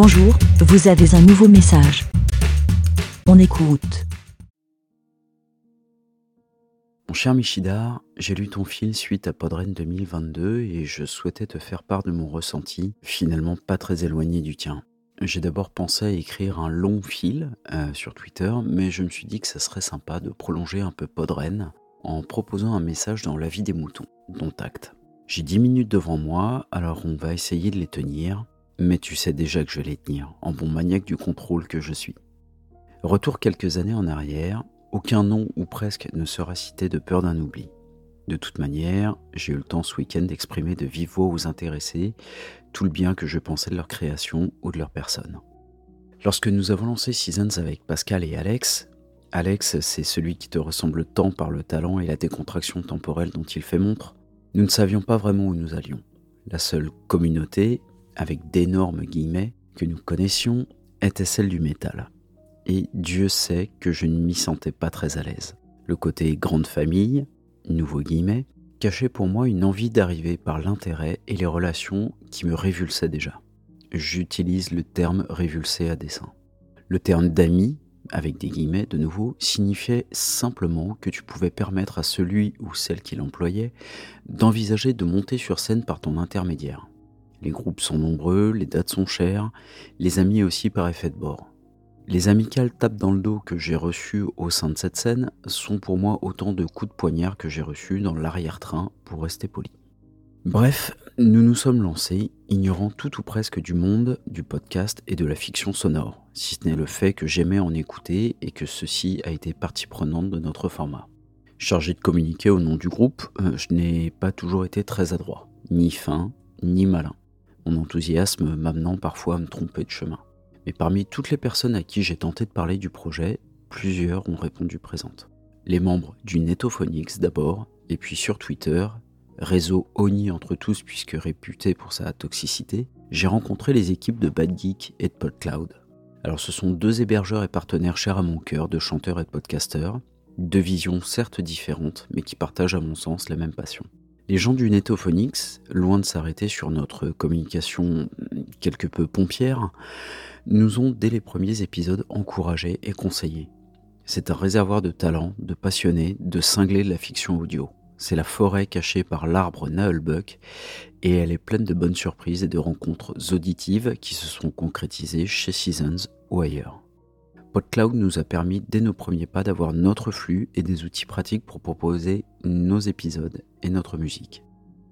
Bonjour, vous avez un nouveau message. On écoute. Mon cher Michidar, j'ai lu ton fil suite à Podren 2022 et je souhaitais te faire part de mon ressenti, finalement pas très éloigné du tien. J'ai d'abord pensé à écrire un long fil euh, sur Twitter, mais je me suis dit que ça serait sympa de prolonger un peu Podren en proposant un message dans La vie des moutons, dont acte. J'ai 10 minutes devant moi, alors on va essayer de les tenir, mais tu sais déjà que je vais les tenir, en bon maniaque du contrôle que je suis. Retour quelques années en arrière, aucun nom ou presque ne sera cité de peur d'un oubli. De toute manière, j'ai eu le temps ce week-end d'exprimer de vive voix aux intéressés tout le bien que je pensais de leur création ou de leur personne. Lorsque nous avons lancé Seasons avec Pascal et Alex, Alex, c'est celui qui te ressemble tant par le talent et la décontraction temporelle dont il fait montre, nous ne savions pas vraiment où nous allions. La seule communauté, avec d'énormes guillemets, que nous connaissions, était celle du métal et Dieu sait que je ne m'y sentais pas très à l'aise. Le côté grande famille, nouveau guillemets, cachait pour moi une envie d'arriver par l'intérêt et les relations qui me révulsaient déjà. J'utilise le terme révulsé à dessein. Le terme d'ami, avec des guillemets de nouveau, signifiait simplement que tu pouvais permettre à celui ou celle qui l'employait d'envisager de monter sur scène par ton intermédiaire. Les groupes sont nombreux, les dates sont chères, les amis aussi par effet de bord. Les amicales tapes dans le dos que j'ai reçues au sein de cette scène sont pour moi autant de coups de poignard que j'ai reçus dans l'arrière-train pour rester poli. Bref, nous nous sommes lancés, ignorant tout ou presque du monde du podcast et de la fiction sonore, si ce n'est le fait que j'aimais en écouter et que ceci a été partie prenante de notre format. Chargé de communiquer au nom du groupe, euh, je n'ai pas toujours été très adroit, ni fin, ni malin, mon enthousiasme m'amenant parfois à me tromper de chemin. Mais parmi toutes les personnes à qui j'ai tenté de parler du projet, plusieurs ont répondu présentes. Les membres du Netophonix d'abord, et puis sur Twitter, réseau honni entre tous puisque réputé pour sa toxicité, j'ai rencontré les équipes de Bad Geek et de PodCloud. Alors ce sont deux hébergeurs et partenaires chers à mon cœur de chanteurs et de podcasteurs, deux visions certes différentes mais qui partagent à mon sens la même passion. Les gens du Netophonix, loin de s'arrêter sur notre communication quelque peu pompière, nous ont dès les premiers épisodes encouragés et conseillés. C'est un réservoir de talents, de passionnés, de cinglés de la fiction audio. C'est la forêt cachée par l'arbre Naelbuck et elle est pleine de bonnes surprises et de rencontres auditives qui se sont concrétisées chez Seasons ou ailleurs. PodCloud nous a permis dès nos premiers pas d'avoir notre flux et des outils pratiques pour proposer nos épisodes et notre musique.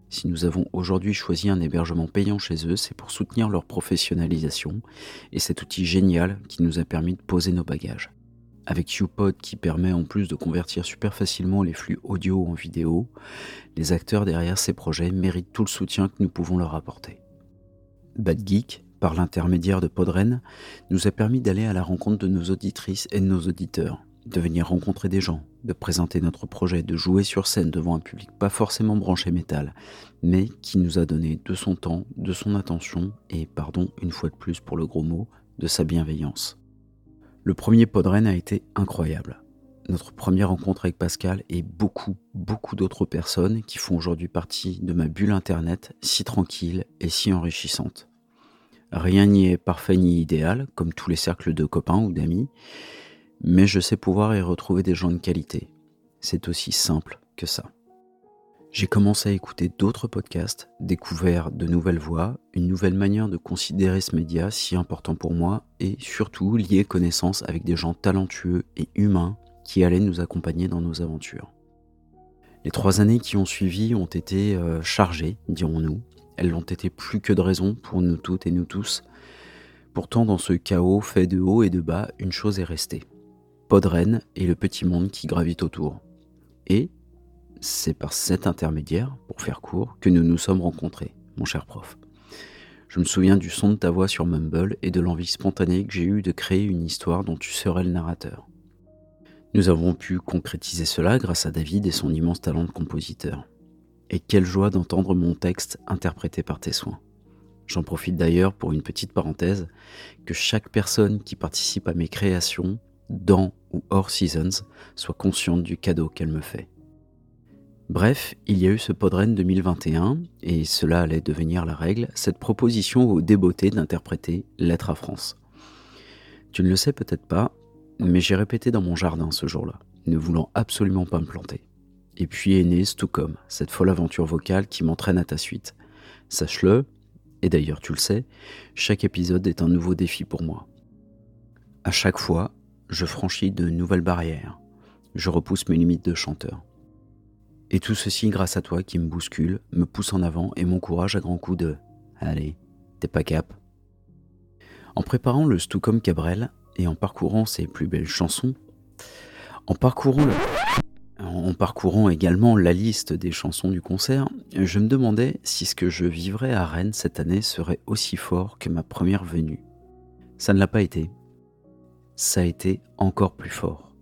Si nous avons aujourd'hui choisi un hébergement payant chez eux, c'est pour soutenir leur professionnalisation et cet outil génial qui nous a permis de poser nos bagages. Avec UPod qui permet en plus de convertir super facilement les flux audio en vidéo, les acteurs derrière ces projets méritent tout le soutien que nous pouvons leur apporter. Bad Geek, par l'intermédiaire de Podren, nous a permis d'aller à la rencontre de nos auditrices et de nos auditeurs, de venir rencontrer des gens, de présenter notre projet, de jouer sur scène devant un public pas forcément branché métal, mais qui nous a donné de son temps, de son attention et, pardon une fois de plus pour le gros mot, de sa bienveillance. Le premier Podren a été incroyable. Notre première rencontre avec Pascal et beaucoup, beaucoup d'autres personnes qui font aujourd'hui partie de ma bulle internet si tranquille et si enrichissante. Rien n'y est parfait ni idéal, comme tous les cercles de copains ou d'amis, mais je sais pouvoir y retrouver des gens de qualité. C'est aussi simple que ça. J'ai commencé à écouter d'autres podcasts, découvert de nouvelles voix, une nouvelle manière de considérer ce média si important pour moi et surtout lier connaissance avec des gens talentueux et humains qui allaient nous accompagner dans nos aventures. Les trois années qui ont suivi ont été euh, chargées, dirons-nous. Elles l'ont été plus que de raison pour nous toutes et nous tous. Pourtant, dans ce chaos fait de haut et de bas, une chose est restée. Podren et le petit monde qui gravite autour. Et c'est par cet intermédiaire, pour faire court, que nous nous sommes rencontrés, mon cher prof. Je me souviens du son de ta voix sur Mumble et de l'envie spontanée que j'ai eue de créer une histoire dont tu serais le narrateur. Nous avons pu concrétiser cela grâce à David et son immense talent de compositeur. Et quelle joie d'entendre mon texte interprété par tes soins. J'en profite d'ailleurs pour une petite parenthèse, que chaque personne qui participe à mes créations dans ou hors Seasons soit consciente du cadeau qu'elle me fait. Bref, il y a eu ce Podren 2021, et cela allait devenir la règle, cette proposition au débeauté d'interpréter Lettre à France. Tu ne le sais peut-être pas, mais j'ai répété dans mon jardin ce jour-là, ne voulant absolument pas me planter. Et puis est né Stucom, cette folle aventure vocale qui m'entraîne à ta suite. Sache-le, et d'ailleurs tu le sais, chaque épisode est un nouveau défi pour moi. À chaque fois, je franchis de nouvelles barrières. Je repousse mes limites de chanteur. Et tout ceci grâce à toi qui me bouscule, me pousse en avant et m'encourage à grands coups de Allez, t'es pas cap. En préparant le Stucom Cabrel et en parcourant ses plus belles chansons, en parcourant, en parcourant également la liste des chansons du concert, je me demandais si ce que je vivrais à Rennes cette année serait aussi fort que ma première venue. Ça ne l'a pas été. Ça a été encore plus fort.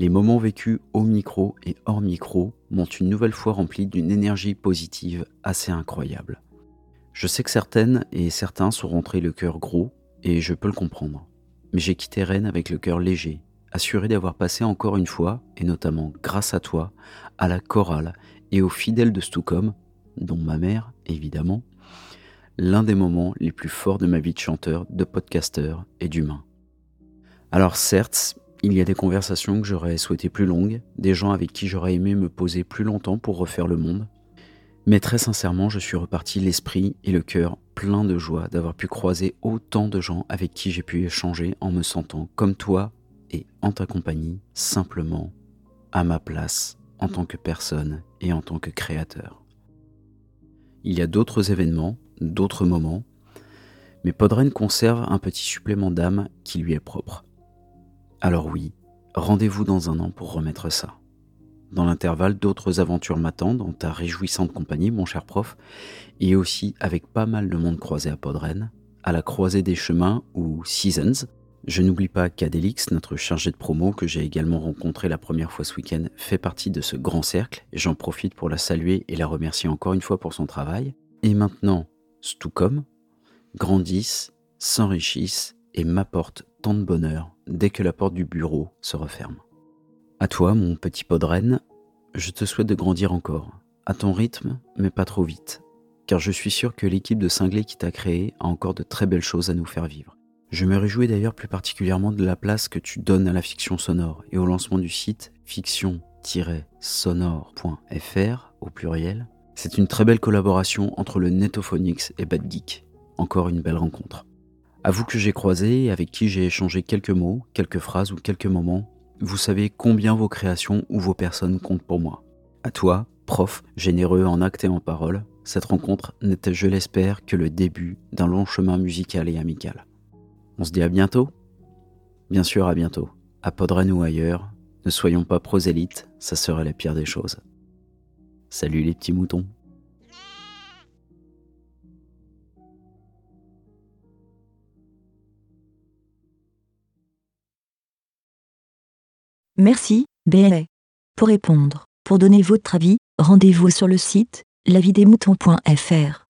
Les moments vécus au micro et hors micro m'ont une nouvelle fois rempli d'une énergie positive assez incroyable. Je sais que certaines et certains sont rentrés le cœur gros, et je peux le comprendre. Mais j'ai quitté Rennes avec le cœur léger, assuré d'avoir passé encore une fois, et notamment grâce à toi, à la chorale et aux fidèles de Stucom, dont ma mère, évidemment, l'un des moments les plus forts de ma vie de chanteur, de podcasteur et d'humain. Alors certes, il y a des conversations que j'aurais souhaité plus longues, des gens avec qui j'aurais aimé me poser plus longtemps pour refaire le monde. Mais très sincèrement, je suis reparti l'esprit et le cœur plein de joie d'avoir pu croiser autant de gens avec qui j'ai pu échanger en me sentant comme toi et en ta compagnie, simplement à ma place en tant que personne et en tant que créateur. Il y a d'autres événements, d'autres moments, mais Podren conserve un petit supplément d'âme qui lui est propre. Alors oui, rendez-vous dans un an pour remettre ça. Dans l'intervalle, d'autres aventures m'attendent dans ta réjouissante compagnie, mon cher prof, et aussi avec pas mal de monde croisé à Podren, à la croisée des chemins ou Seasons. Je n'oublie pas qu'Adelix, notre chargé de promo, que j'ai également rencontré la première fois ce week-end, fait partie de ce grand cercle, et j'en profite pour la saluer et la remercier encore une fois pour son travail. Et maintenant, Stucom, grandissent, s'enrichissent et m'apportent tant de bonheur dès que la porte du bureau se referme. À toi, mon petit podren, je te souhaite de grandir encore, à ton rythme, mais pas trop vite, car je suis sûr que l'équipe de cinglés qui t'a créé a encore de très belles choses à nous faire vivre. Je me réjouis d'ailleurs plus particulièrement de la place que tu donnes à la fiction sonore et au lancement du site fiction-sonore.fr au pluriel. C'est une très belle collaboration entre le Netophonics et Bad Geek. Encore une belle rencontre. À vous que j'ai croisé et avec qui j'ai échangé quelques mots, quelques phrases ou quelques moments, vous savez combien vos créations ou vos personnes comptent pour moi. À toi, prof, généreux en actes et en paroles, cette rencontre n'était, je l'espère, que le début d'un long chemin musical et amical. On se dit à bientôt Bien sûr, à bientôt. À Podren ou ailleurs, ne soyons pas prosélytes, ça serait la pire des choses. Salut les petits moutons. Merci, BLA. Pour répondre, pour donner votre avis, rendez-vous sur le site lavidemouton.fr.